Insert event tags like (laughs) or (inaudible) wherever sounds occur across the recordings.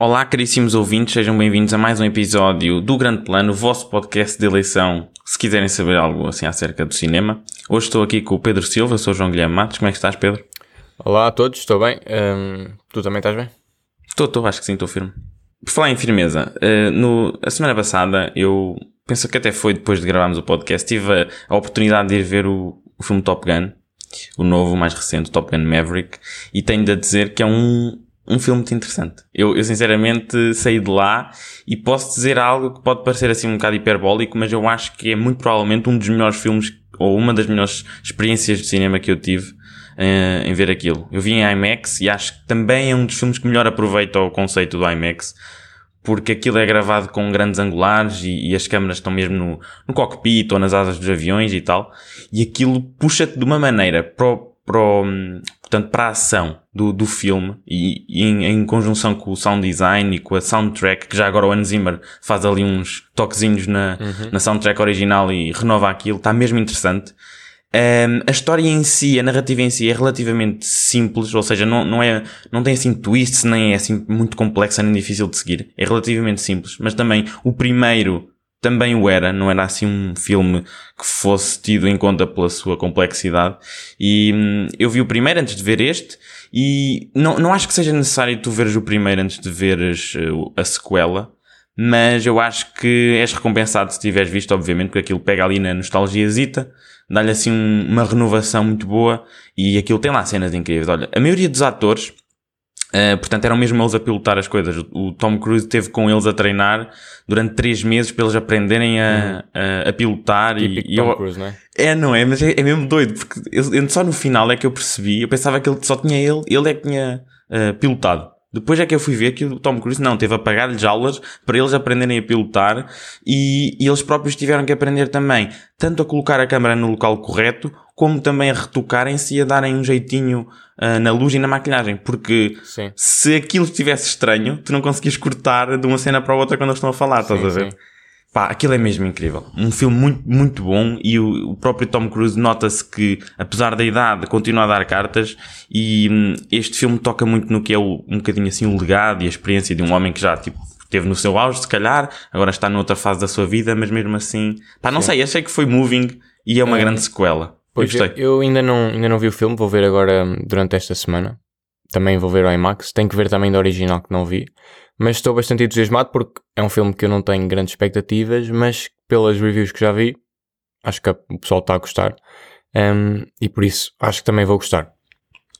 Olá, caríssimos ouvintes, sejam bem-vindos a mais um episódio do Grande Plano, o vosso podcast de eleição, se quiserem saber algo assim acerca do cinema. Hoje estou aqui com o Pedro Silva, sou o João Guilherme Matos. Como é que estás, Pedro? Olá a todos, estou bem. Hum, tu também estás bem? Estou, estou, acho que sim, estou firme. Por falar em firmeza, uh, no, a semana passada eu penso que até foi depois de gravarmos o podcast, tive a, a oportunidade de ir ver o, o filme Top Gun, o novo, mais recente, Top Gun Maverick, e tenho de dizer que é um, um filme muito interessante. Eu, eu sinceramente saí de lá e posso dizer algo que pode parecer assim um bocado hiperbólico, mas eu acho que é muito provavelmente um dos melhores filmes ou uma das melhores experiências de cinema que eu tive uh, em ver aquilo. Eu vi em IMAX e acho que também é um dos filmes que melhor aproveita o conceito do IMAX porque aquilo é gravado com grandes angulares e, e as câmeras estão mesmo no, no cockpit ou nas asas dos aviões e tal, e aquilo puxa-te de uma maneira para para o, portanto, para a ação do, do filme e, e em, em, conjunção com o sound design e com a soundtrack, que já agora o Hans Zimmer faz ali uns toquezinhos na, uhum. na soundtrack original e renova aquilo, está mesmo interessante. Um, a história em si, a narrativa em si é relativamente simples, ou seja, não, não, é, não tem assim twists, nem é assim muito complexa nem difícil de seguir. É relativamente simples, mas também o primeiro também o era, não era assim um filme que fosse tido em conta pela sua complexidade. E hum, eu vi o primeiro antes de ver este, e não, não acho que seja necessário tu veres o primeiro antes de veres uh, a sequela, mas eu acho que és recompensado se tiveres visto, obviamente, porque aquilo pega ali na nostalgiazita, dá-lhe assim um, uma renovação muito boa, e aquilo tem lá cenas incríveis. Olha, a maioria dos atores Uh, portanto, eram mesmo eles a pilotar as coisas. O Tom Cruise teve com eles a treinar durante três meses para eles aprenderem a, uhum. a, a, pilotar. Típico e, Tom eu, Cruise, não é? É, não é? Mas é, é mesmo doido, porque eu, só no final é que eu percebi. Eu pensava que ele só tinha ele, ele é que tinha uh, pilotado. Depois é que eu fui ver que o Tom Cruise não, teve a pagar-lhes aulas para eles aprenderem a pilotar e, e, eles próprios tiveram que aprender também, tanto a colocar a câmera no local correto, como também a retocarem-se e a darem um jeitinho uh, na luz e na maquilhagem. Porque sim. se aquilo estivesse estranho, tu não conseguias cortar de uma cena para a outra quando eles estão a falar, sim, estás a ver? Sim. Pá, aquilo é mesmo incrível. Um filme muito, muito bom e o, o próprio Tom Cruise nota-se que, apesar da idade, continua a dar cartas e hum, este filme toca muito no que é o, um bocadinho assim o legado e a experiência de um homem que já, tipo, esteve no seu auge, se calhar, agora está noutra fase da sua vida, mas mesmo assim, pá, não Sim. sei, achei que foi moving e é uma é, grande sequela. Pois eu, eu, ainda, não, ainda não vi o filme, vou ver agora hum, durante esta semana. Também vou ver o IMAX. Tenho que ver também do original que não vi. Mas estou bastante entusiasmado porque é um filme que eu não tenho grandes expectativas, mas pelas reviews que já vi, acho que o pessoal está a gostar. Um, e por isso acho que também vou gostar.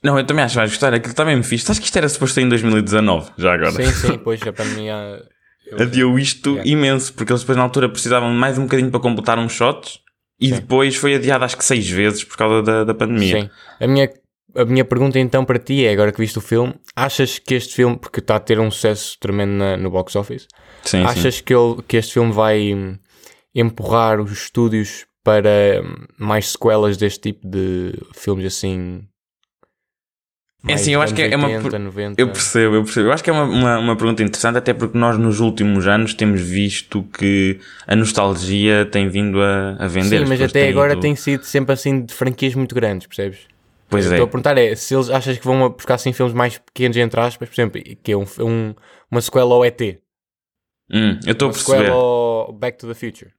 Não, eu também acho que vais gostar. Aquilo também me fiz. Acho que isto era suposto ser em 2019, já agora. Sim, sim, pois a pandemia. Eu... Adiou isto yeah. imenso, porque eles depois na altura precisavam mais um bocadinho para completar uns shots e sim. depois foi adiado acho que seis vezes por causa da, da pandemia. Sim. A minha a minha pergunta então para ti é, agora que viste o filme, achas que este filme, porque está a ter um sucesso tremendo na, no box office, sim, achas sim. Que, ele, que este filme vai hum, empurrar os estúdios para hum, mais sequelas deste tipo de filmes assim? É assim, eu acho que é 80, uma. 90. Eu percebo, eu percebo. Eu acho que é uma, uma, uma, pergunta interessante, até porque nós nos últimos anos temos visto que a nostalgia tem vindo a, a vender. Sim, mas até agora ido... tem sido sempre assim de franquias muito grandes, percebes? Pois eu é. Estou a perguntar é se eles achas que vão buscar assim filmes mais pequenos, entre aspas, por exemplo, que é um, um uma sequela ao ET. Hum, eu estou a perceber. sequela ao Back to the Future.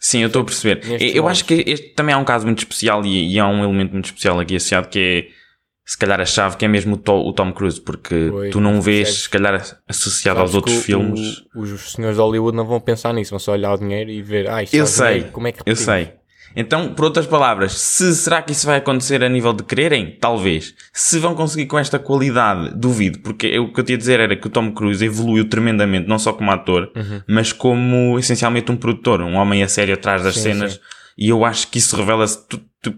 Sim, eu estou a perceber. Eu acho que este também é um caso muito especial e, e há um elemento muito especial aqui associado que é se calhar a chave que é mesmo o, Tom, o Tom Cruise, porque pois, tu não vês, se calhar, associado aos outros filmes. O, os senhores de Hollywood não vão pensar nisso, vão só olhar o dinheiro e ver, ah, isto eu sei, dinheiro, como é que Eu sei. Então, por outras palavras, se será que isso vai acontecer a nível de quererem? Talvez. Se vão conseguir com esta qualidade, duvido, porque o que eu tinha a dizer era que o Tom Cruise evoluiu tremendamente, não só como ator, uhum. mas como essencialmente um produtor, um homem a sério atrás das sim, cenas. Sim. E eu acho que isso revela-se.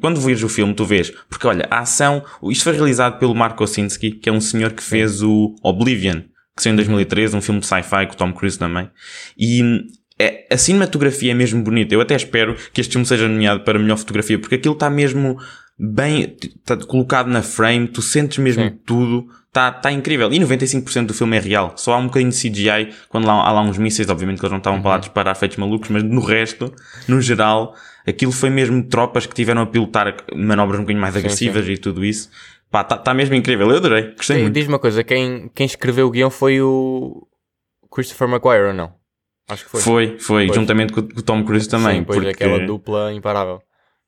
quando vês o filme, tu vês. Porque olha, a ação. Isto foi realizado pelo Mark Osinski, que é um senhor que fez o Oblivion, que saiu em 2013, um filme de sci-fi com o Tom Cruise também. E é, a cinematografia é mesmo bonita. Eu até espero que este filme seja nomeado para melhor fotografia, porque aquilo está mesmo bem tá colocado na frame, tu sentes mesmo Sim. tudo, está tá incrível. E 95% do filme é real, só há um bocadinho de CGI quando lá, há lá uns mísseis, obviamente que eles não estavam para lá disparar feitos malucos, mas no resto, no geral, aquilo foi mesmo tropas que tiveram a pilotar manobras um bocadinho mais agressivas e tudo isso. Pá, está tá mesmo incrível, eu adorei, gostei Sim, muito. Diz-me uma coisa, quem, quem escreveu o guião foi o Christopher Maguire ou não? Acho que foi. Foi, foi, Pois. juntamente com, o Tom Cruise também. Sim, pois porque... aquela dupla imparável.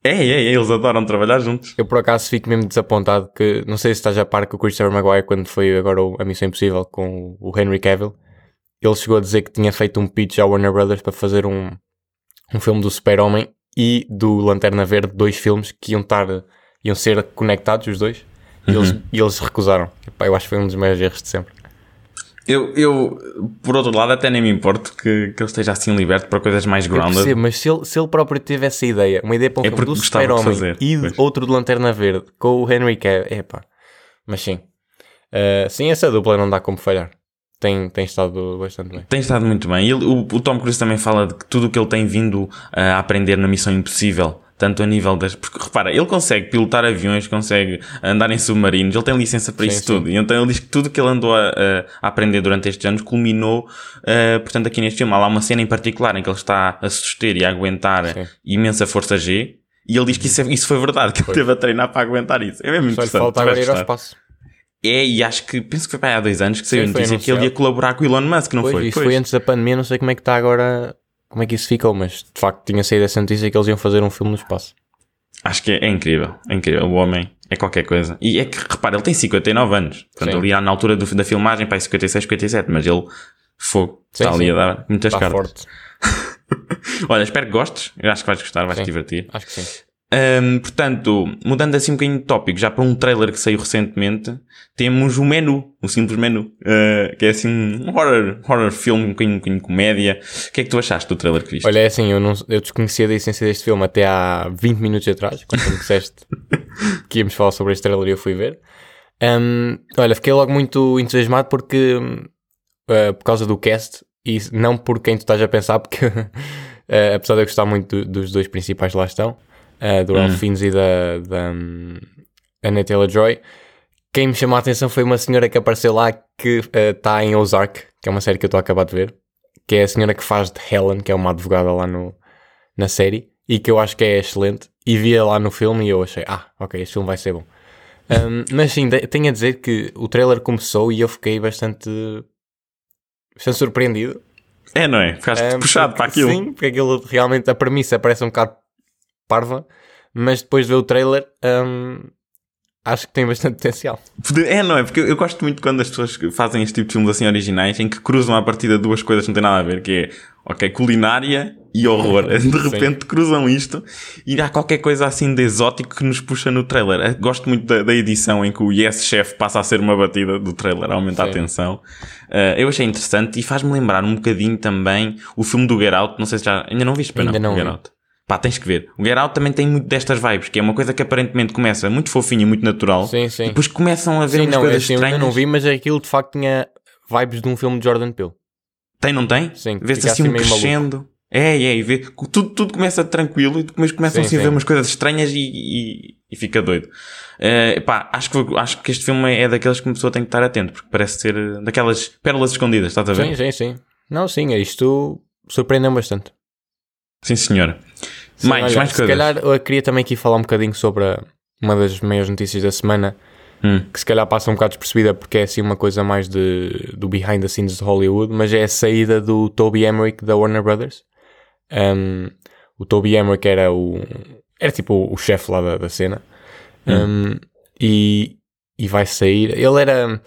É, é, é, eles adoram trabalhar juntos. Eu por acaso fico mesmo desapontado que, não sei se estás a par com o Christopher Maguire quando foi agora a Missão Impossível com o Henry Cavill. Ele chegou a dizer que tinha feito um pitch à Warner Brothers para fazer um, um filme do Super-Homem e do Lanterna Verde, dois filmes que iam estar, iam ser conectados os dois. E eles, e eles recusaram. Epá, eu acho que foi um dos maiores erros de sempre. Eu, eu, por outro lado, até nem me importo que, que ele esteja assim liberto para coisas mais Eu grounded. percebo, mas se ele, se ele próprio teve essa ideia, uma ideia para um É filme do de Super-Homem e pois. outro do Lanterna Verde com o Henry Cavill, epá. Mas sim. Uh, sim, essa dupla não dá como falhar. Tem, tem estado bastante bem. Tem estado muito bem. Ele- o, o Tom Cruise também fala de que tudo o que ele tem vindo a aprender na Missão Impossível, tanto a nível das. Porque repara, ele consegue pilotar aviões, consegue andar em submarinos, ele tem licença para Sim, isso sim. tudo. E então ele diz que tudo que ele andou a, a- aprender durante estes anos culminou, eh, portanto, aqui neste filme. Há lá uma cena em particular em que ele está a suster e a aguentar Sim. imensa força G. E ele diz que isso, é- isso foi verdade, que ele teve a treinar para aguentar isso. É mesmo Só interessante. falta tu vais agora ir ao espaço. É, e acho que, penso que foi para há dois anos que saiu a foi notícia que ele ia colaborar com o Elon Musk, não Pois, foi? isso foi antes da pandemia, não sei como é que está agora, como é que isso ficou, mas de facto tinha saído essa notícia que eles iam fazer um filme no espaço. Acho que é, é incrível, é incrível. O homem é qualquer coisa. E é que, repara, ele tem 59 anos. Portanto, Sim. ali na altura do- da filmagem, para aí 56, 57, mas ele, fogo, Sim, está ali sim. a dar muitas Está cartas. (laughs) Olha, espero que gostes. Eu acho que vais gostar, vais te divertir. Acho que sim. Ahm, portanto, mudando assim um bocadinho de tópico, já para um trailer que saiu recentemente, temos o menu, o simples menu, ah, que é assim um horror, horror film, um bocadinho, um bocadinho de comédia. O que é que tu achaste do trailer que viste? Olha, é assim, eu, não, eu desconhecia da essência deste filme até há 20 minutos atrás, quando tu me disseste (laughs) que íamos falar sobre este trailer e eu fui ver. Hum, olha, fiquei logo muito entusiasmado porque, uh, por causa do cast e não por quem tu estás a pensar, porque uh, (laughs) apesar de eu gostar muito do- dos dois principais lá estão, uh, do Ralph Fiennes e da, da hum, Anna Taylor-Joy, quem me chamou a atenção foi uma senhora que apareceu lá que está em Ozark, que é uma série que eu estou a acabar de ver, que é a senhora que faz de Helen, que é uma advogada lá no, na série, e que eu acho que é excelente. E via lá no filme e eu achei, ah, ok, este filme vai ser bom. Um, mas sim, de- tenho a dizer que o trailer começou e eu fiquei bastante, bastante surpreendido. É, não é? Ficaste Um, puxado porque- para aquilo. Sim, porque aquilo realmente a premissa parece um bocado parva, mas depois de ver o trailer, um, acho que tem bastante (laughs) potencial. É, não é? Porque eu, gosto muito quando as pessoas fazem este tipo de filmes assim originais em que cruzam à partida duas coisas que não têm nada a ver, que é, ok, culinária e horror. (laughs) De repente cruzam isto e há qualquer coisa assim de exótico que nos puxa no trailer. Eu Gosto muito da, da edição em que o Yes Chef passa a ser uma batida do trailer, aumenta a Sim. tensão. Uh, eu achei interessante e faz-me lembrar um bocadinho também o filme do Get Out. Não sei se já. Ainda não viste, para Ainda não o Get. Out. Pá, tens que ver. O Get Out também tem muito destas vibes, que é uma coisa que aparentemente começa muito fofinha e muito natural. Sim, sim. E depois começam a ver Sim, umas não, coisas assim, eu estranhas. ainda não vi, mas aquilo de facto tinha vibes de um filme de Jordan Peele. Tem, não tem? Sim, Vê-se assim assim um crescendo. É, é, e vê, tudo, tudo começa tranquilo e depois começam Sim, assim a ver sim. umas coisas estranhas e, e, e fica doido. Eh, pá, acho que, acho que este filme é daqueles que uma pessoa tem que estar atento, porque parece ser eh, daquelas pérolas escondidas, estás a ver? Sim, sim, sim. Não, sim, isto surpreendeu bastante. Sim, senhora. Sim, mais, olha, mais se coisas. calhar eu queria também aqui falar um bocadinho sobre a- uma das maiores notícias da semana, Hum. que se calhar passa um bocado despercebida porque é assim uma coisa mais de, do behind the scenes de Hollywood, mas é a saída do Toby Emmerich da Warner Brothers. Um, o Toby Emmerich era o era tipo o, chefe lá da, da cena Um, e, e vai sair. Ele era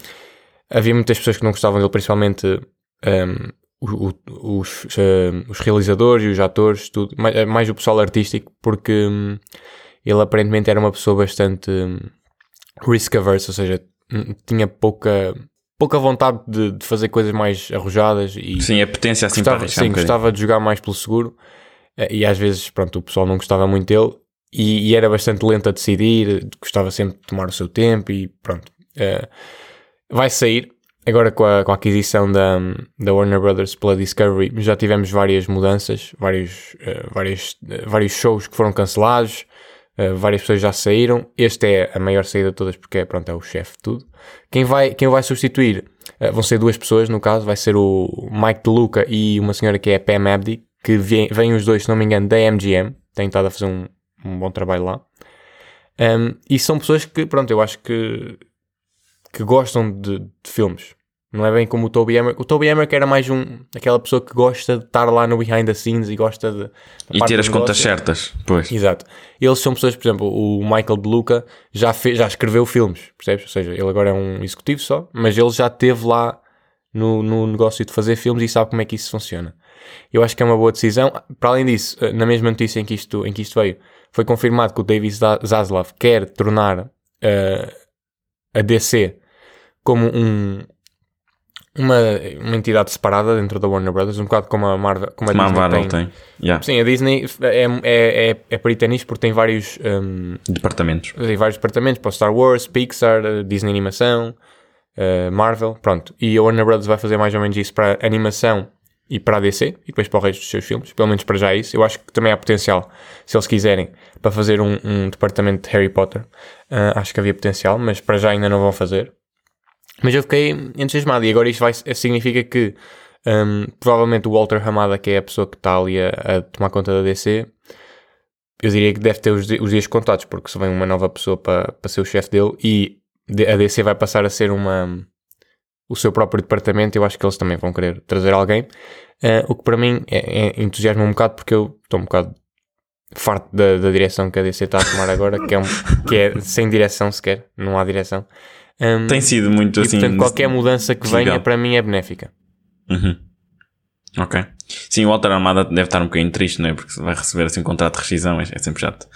havia muitas pessoas que não gostavam dele, principalmente um, o- o- os, um, os realizadores e os atores, tudo, mais, mais o pessoal artístico, porque um, ele aparentemente era uma pessoa bastante um, risk averse, ou seja, hum, tinha pouca, pouca vontade de, de fazer coisas mais arrojadas e Sim, a potência assim para gostava, arriscar sim, um gostava de jogar mais pelo seguro eh, e às vezes pronto, o pessoal não gostava muito dele e, e era bastante lento a decidir, gostava sempre de tomar o seu tempo e pronto. eh, vai sair agora com a, com a aquisição da, da Warner Brothers pela Discovery. Já tivemos várias mudanças, vários, eh, vários, eh, vários shows que foram cancelados, Uh, várias pessoas já saíram. Este é a maior saída de todas porque é, pronto, é o chefe de tudo. Quem vai, quem vai substituir uh, vão ser duas pessoas, no caso, vai ser o Mike DeLuca e uma senhora que é a Pam Abdi, que vêm vem os dois, se não me engano, da MGM. Têm estado a fazer um, um bom trabalho lá. Um, e são pessoas que, pronto, eu acho que, que gostam de, de filmes. Não é bem como o Toby Emmerich. O Toby Emmerich era mais um, aquela pessoa que gosta de estar lá no behind the scenes e gosta de... E ter as contas certas, pois. Exato. Eles são pessoas, por exemplo, o Michael DeLuca já, fez, já escreveu filmes, percebes? Ou seja, ele agora é um executivo só, mas ele já esteve lá no, no negócio de fazer filmes e sabe como é que isso funciona. Eu acho que é uma boa decisão. Para além disso, na mesma notícia em que isto, em que isto veio, foi confirmado que o David Zaslav quer tornar uh, a DC como um, uma, uma entidade separada dentro da Warner Brothers, um bocado como a Marvel, como a Disney Marvel tem. tem. Yeah. Sim, a Disney é, é, é, é perita nisto porque tem vários um, departamentos. Tem vários departamentos para Star Wars, Pixar, eh, Disney Animação, uh, Marvel, pronto. E a Warner Brothers vai fazer mais ou menos isso para animação e para a DC e depois para o resto dos seus filmes, pelo menos para já isso. Eu acho que também há potencial, se eles quiserem, para fazer um, um departamento de Harry Potter. Uh, acho que havia potencial, mas para já ainda não vão fazer. Mas eu fiquei entusiasmado e agora isto vai, significa que um, provavelmente o Walter Hamada, que é a pessoa que está ali a, a, tomar conta da DC, eu diria que deve ter os, os dias contados, porque se vem uma nova pessoa para, para ser o chefe dele e a DC vai passar a ser uma o seu próprio departamento, eu acho que eles também vão querer trazer alguém. Uh, o que para mim é, é entusiasma um bocado porque eu estou um bocado farto da, da, direção que a DC está a tomar agora, que é, um, que é sem direção sequer, não há direção. Um, Tem sido muito e, assim. Portanto, qualquer mudança que venha para mim é benéfica. Uhum. Ok. Sim, o Walter Armada deve estar um bocadinho triste, não é? Porque vai receber assim um contrato de rescisão, é, é sempre chato.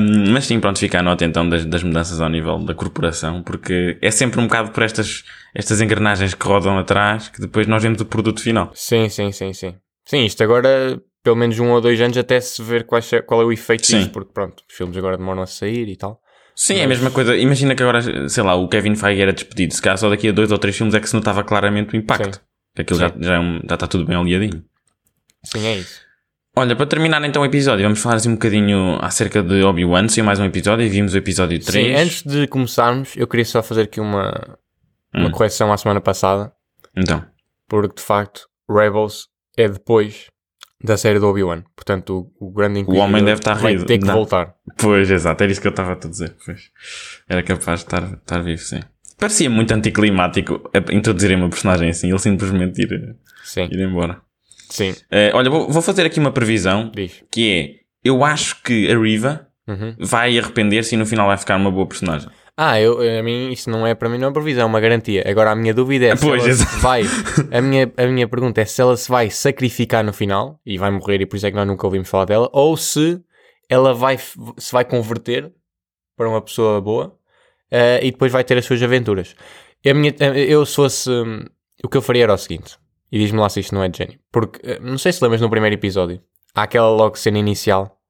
um, (laughs) mas sim, pronto, fica a nota então das, das, mudanças ao nível da corporação, porque é sempre um bocado por estas, estas engrenagens que rodam atrás que depois nós vemos o produto final. Sim, sim, sim, sim. Sim, isto agora, pelo menos um ou dois anos até se ver qual é, qual é o efeito sim. disso, porque pronto, os filmes agora demoram a sair e tal. Sim, Mas... é a mesma coisa. Imagina que agora, sei lá, o Kevin Feige era despedido. Se calhar só daqui a dois ou três filmes é que se notava claramente o impacto. Sim. Que aquilo já, já, é um, já está tudo bem aliadinho. Sim, é isso. Olha, para terminar então o episódio, vamos falar assim um bocadinho acerca de Obi-Wan, saiu mais um episódio e vimos o episódio 3. Sim, antes de começarmos, eu queria só fazer aqui uma, uma hum. correção à semana passada. Então. Porque de facto, Rebels é depois da série do Obi-Wan. Portanto, o, o grande O homem deve estar vai ter que Não. voltar. Pois, exato, era isso que eu estava a te dizer. Pois. Era capaz de estar, estar vivo, sim. Parecia muito anticlimático introduzirem uma personagem assim, ele simplesmente ir, sim. ir embora. Sim. Uh, olha, vou, vou, fazer aqui uma previsão Diz. que é: eu acho que a Riva uhum. vai arrepender-se e no final vai ficar uma boa personagem. Ah, eu, a mim, isso não é para mim não é previsão, é uma garantia. Agora a minha dúvida é se pois, ela se vai. (laughs) A minha, a minha pergunta é se ela se vai sacrificar no final e vai morrer e por isso é que nós nunca ouvimos falar dela, ou se ela vai se vai converter para uma pessoa boa uh, e depois vai ter as suas aventuras. A minha, eu se fosse. Um, o que eu faria era o seguinte, e diz-me lá se isto não é de gênio, porque uh, não sei se lembras no primeiro episódio, há aquela logo cena inicial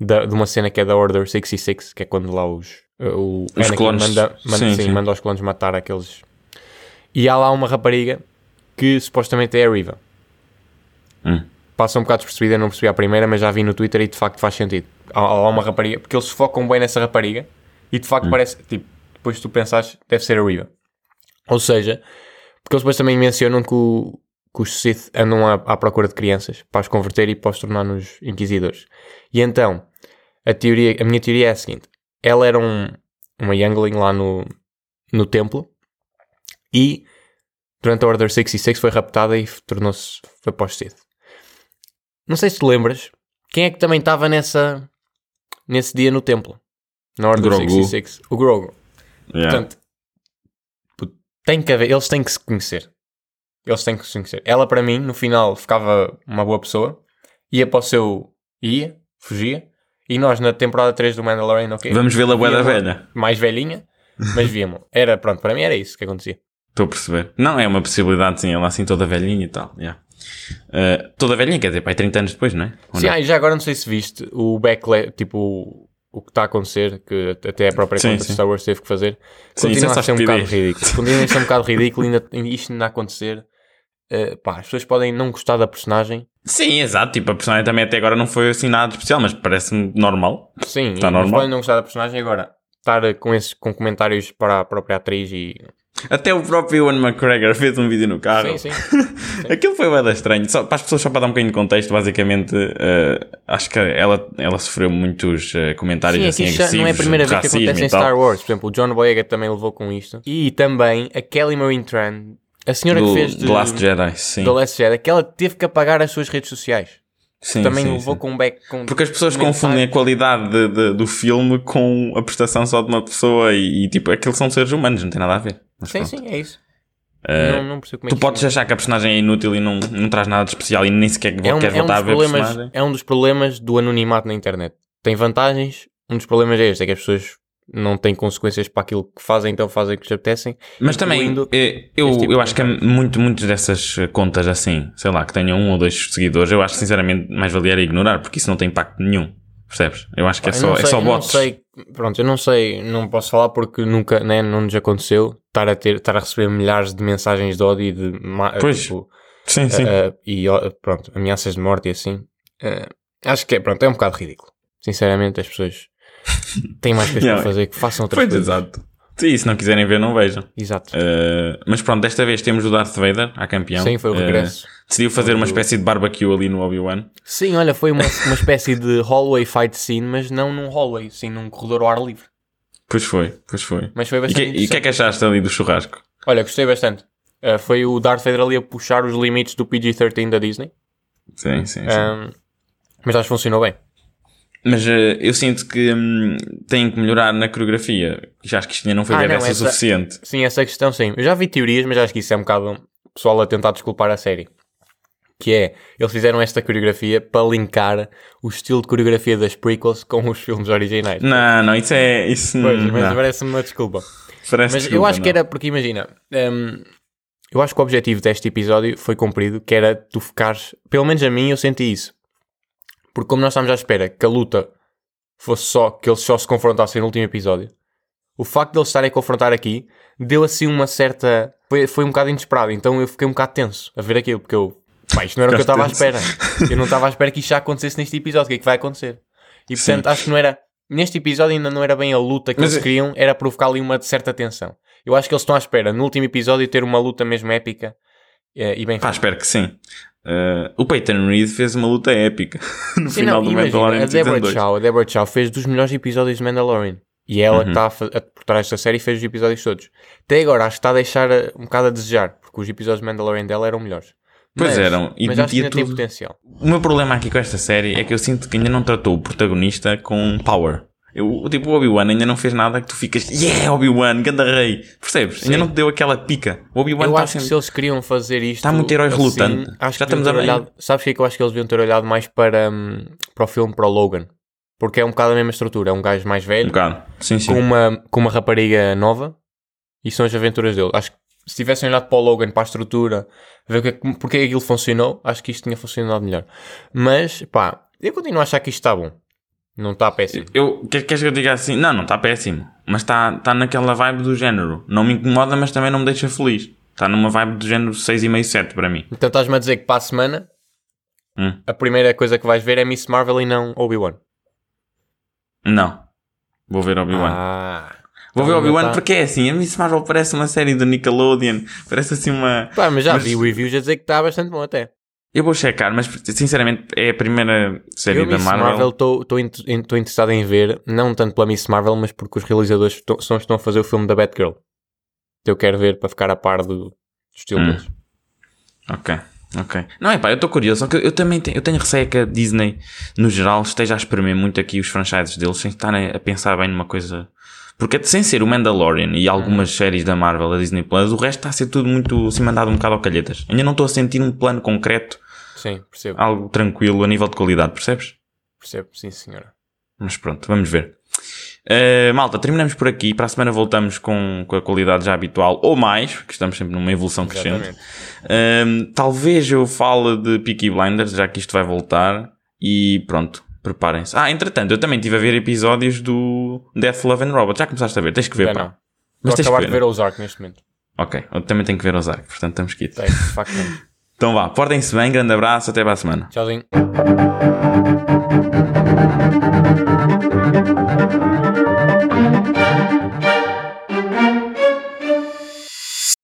da, de uma cena que é da Order 66, que é quando lá os o os clones. Manda, manda, sim, sim, sim. manda os clones matar aqueles. E há lá uma rapariga que supostamente é a Riva. Hum. Passa um bocado despercebida, não percebi a primeira, mas já vi no Twitter e de facto faz sentido. Há, há uma rapariga, porque eles focam bem nessa rapariga e de facto hum. parece, tipo, depois tu pensares, deve ser a Riva. Ou seja, porque eles depois também mencionam que, o, que os Sith andam à, à procura de crianças para os converter e para os tornar nos inquisidores. E então, a, teoria, a minha teoria é a seguinte: ela era um, uma youngling lá no, no templo e durante a Order 66 foi raptada e tornou-se foi pós Sith. Não sei se te lembras quem é que também estava nessa nesse dia no templo na Order Grogu. 66 o Grogu yeah. portanto tem que haver, eles têm que se conhecer eles têm que se conhecer ela para mim no final ficava uma boa pessoa ia para o seu ia, fugia e nós na temporada 3 do Mandalorian, ok? Vamos vê-la bué da velha. Mais velhinha, mas víamos. Era, pronto, para mim era isso que acontecia. Estou a perceber. Não, é uma possibilidade, sim, ela assim toda velhinha e tal. Yeah. Uh, toda velhinha, quer dizer, pai, 30 anos depois, não é? Ou sim, não? Ah, já agora não sei se viste o backlash, tipo, o que está a acontecer, que até a própria sim, conta sim. de Star Wars teve que fazer, sim, continua a ser um bocado ridículo. Continua a ser um bocado ridículo ainda, isto ainda a acontecer eh, pá, as pessoas podem não gostar da personagem. Sim, exato. Tipo, a personagem também até agora não foi assim nada especial, mas parece-me normal. Sim, Está normal. podem não gostar da personagem agora. Estar eh, com, esses, com comentários para a própria atriz e. Até o próprio Ewan McGregor (laughs) fez um vídeo no carro. Sim, sim. (laughs) Aquilo foi bem estranho. Só, para as pessoas, só para dar um bocadinho de contexto, basicamente, eh, acho que ela, ela sofreu muitos eh, comentários Sim, assim agressivos. não é a primeira vez que acontece em. Star Wars. Por exemplo, o John Boyega também levou com isto. E também a Kelly Marie Tran, a senhora Do, que fez de The Last Jedi, sim. The Last Jedi, que ela teve que apagar as suas redes sociais. sim também sim, levou sim. com um back. Com Porque as pessoas confundem a qualidade de- de- do filme com a prestação só de uma pessoa e, e, tipo, aquilo são seres humanos, não tem nada a ver. Mas Sim, pronto. sim, é isso. Eh, não, não percebo como é Tu podes isto- achar que a personagem é inútil e não, não traz nada de especial e nem sequer é um, queres é, um voltar a ver a personagem. é um dos problemas do anonimato na internet. Tem vantagens, um dos problemas é este, é que as pessoas não têm consequências para aquilo que fazem, então fazem o que lhes apetecem. Mas também, eh, eu, tipo eu acho que é muito, muitas dessas eh, contas assim, sei lá, que tenham um ou dois seguidores, eu acho sinceramente mais valia era ignorar, porque isso não tem impacto nenhum. Percebes? Eu acho que é eu só, é sei- só eu não bots. sei, pronto, eu não sei, não posso falar porque nunca, né, não nos aconteceu estar a, ter, estar a receber milhares de mensagens de ódio e de ma- Pois. tipo, Sim, sim. eh, eh, e pronto, ameaças de morte e assim. Eh, acho que é, pronto, é um bocado ridículo. Sinceramente, as pessoas (laughs) têm mais coisas Yeah. para fazer que façam outras Pois, coisas. exato. Sim, se não quiserem ver, não vejam. Exato. Eh, mas pronto, desta vez temos o Darth Vader, a campeão. Sim, foi o Eh, regresso. decidiu fazer uma espécie de barbecue ali no Obi-Wan. Sim, olha, foi uma, uma espécie de hallway fight scene, mas não num hallway, sim num corredor ao ar livre. Pois foi, pois foi. Mas foi E bastante e o que é que achaste ali do churrasco? Olha, gostei bastante. Uh, foi o Darth Vader ali a puxar os limites do PG-13 da Disney. Sim, sim, sim. Um, mas acho que funcionou bem. Mas eh, eu sinto que hum, tem que melhorar na coreografia. Já acho que isto ainda não foi Ah, essa essa- suficiente. Sim, essa questão sim. Eu já vi teorias, mas acho que isso é um bocado o pessoal a tentar desculpar a série. Que é, eles fizeram esta coreografia para linkar o estilo de coreografia das prequels com os filmes originais. Não, não, isso é. Isso Pois, não, mas parece-me uma desculpa. Parece Mas eu desculpa, acho que não. era porque, imagina, hum, eu acho que o objetivo deste episódio foi cumprido, que era tu ficares, pelo menos a mim eu senti isso. Porque como nós estávamos à espera que a luta fosse só, que eles só se confrontassem no último episódio, o facto de eles estarem a confrontar aqui deu assim uma certa. Foi, foi um bocado inesperado, então eu fiquei um bocado tenso a ver aquilo, porque eu. Pá, isto não era o que eu estava à espera. Eu não estava à espera que isto já acontecesse neste episódio. O que é que vai acontecer? E portanto, acho que não era. Neste episódio ainda não era bem a luta que Mas eles é- queriam, era provocar ali uma certa tensão. Eu acho que eles estão à espera, no último episódio, ter uma luta mesmo épica eh, e bem Pá, feita. espero que sim. Eh, o Peyton Reed fez uma luta épica (laughs) no Sim, final não, do imagina, Mandalorian a Deborah 2. Chow, a Deborah Chow fez dos melhores episódios de Mandalorian. E ela Uhum. está por trás desta série e fez os episódios todos. Até agora acho que está a deixar eh, um bocado a desejar, porque os episódios de Mandalorian dela eram melhores. Pois Mas- eram, e mas acho que ainda tem tudo. potencial. O meu problema aqui com esta série é que eu sinto que ainda não tratou o protagonista com power. Eu, tipo, o Obi-Wan ainda não fez nada que tu ficas, yeah, Obi-Wan, ganda rei. Percebes? Sim. Ainda não te deu aquela pica. O Obi-Wan Eu está acho que sempre... se eles queriam fazer isto. Está muito herói assim, relutante. Acho Já que estamos a olhado, Sabes o que é que eu acho que eles deviam ter olhado mais para, hum, para o filme, para o Logan? Porque é um bocado a mesma estrutura. É um gajo mais Um velho, bocado. Sim, sim. com, uma, com uma rapariga nova e são as aventuras dele. Acho que se tivessem olhado para o Logan, para a estrutura, ver que é que- porque é que aquilo funcionou, acho que isto tinha funcionado melhor. Mas, pá, eu continuo a achar que isto está bom. Não está péssimo. Eu, quer- queres que eu diga assim? Não, não está péssimo. Mas está está naquela vibe do género. Não me incomoda, mas também não me deixa feliz. Está numa vibe do género 6,5, 7 para mim. Então estás-me a dizer que para a semana Hum. a primeira coisa que vais ver é Miss Marvel e não Obi-Wan. Não. Vou ver Obi-Wan. Ah. Vou ver então Obi-Wan tá- porque é assim. A Miss Marvel parece uma série do Nickelodeon. Parece assim uma. Pá, mas já Mas- vi reviews a dizer que está bastante bom até. Eu vou checar, mas sinceramente é a primeira série Eu, da Miss Marvel. Estou interessado em ver, não tanto pela Miss Marvel, mas porque os realizadores estão, estão a fazer o filme da Batgirl. Eu quero ver para ficar a par do, do estilo Hum. deles. Ok, ok. Não é pá, eu estou curioso, que eu também tenho, eu tenho receio que a Disney, no geral, esteja a espremer muito aqui os franchises deles sem estarem a pensar bem numa coisa. Porque sem ser o Mandalorian e algumas Hum. séries da Marvel, da Disney Plus, o resto está a ser tudo muito assim mandado um bocado ao calhetas. Ainda não estou a sentir um plano concreto, Sim, percebo. algo tranquilo a nível de qualidade, percebes? Percebo, sim senhora. Mas pronto, vamos ver. Uh, malta, terminamos por aqui. Para a semana voltamos com, com a qualidade já habitual ou mais, porque estamos sempre numa evolução crescente. Um, talvez eu fale de Peaky Blinders, já que isto vai voltar. E pronto, preparem-se. Ah, entretanto, eu também estive a ver episódios do Death, Love and Robots. Já começaste a ver? Tens que ver, Já pá. não. Mas a tens acabar que de ver. ver Ozark neste momento. Ok, eu também tenho que ver Ozark, portanto estamos quitos. Tem, de facto. (laughs) Então vá, portem-se bem, grande abraço, até para a semana. Tchauzinho.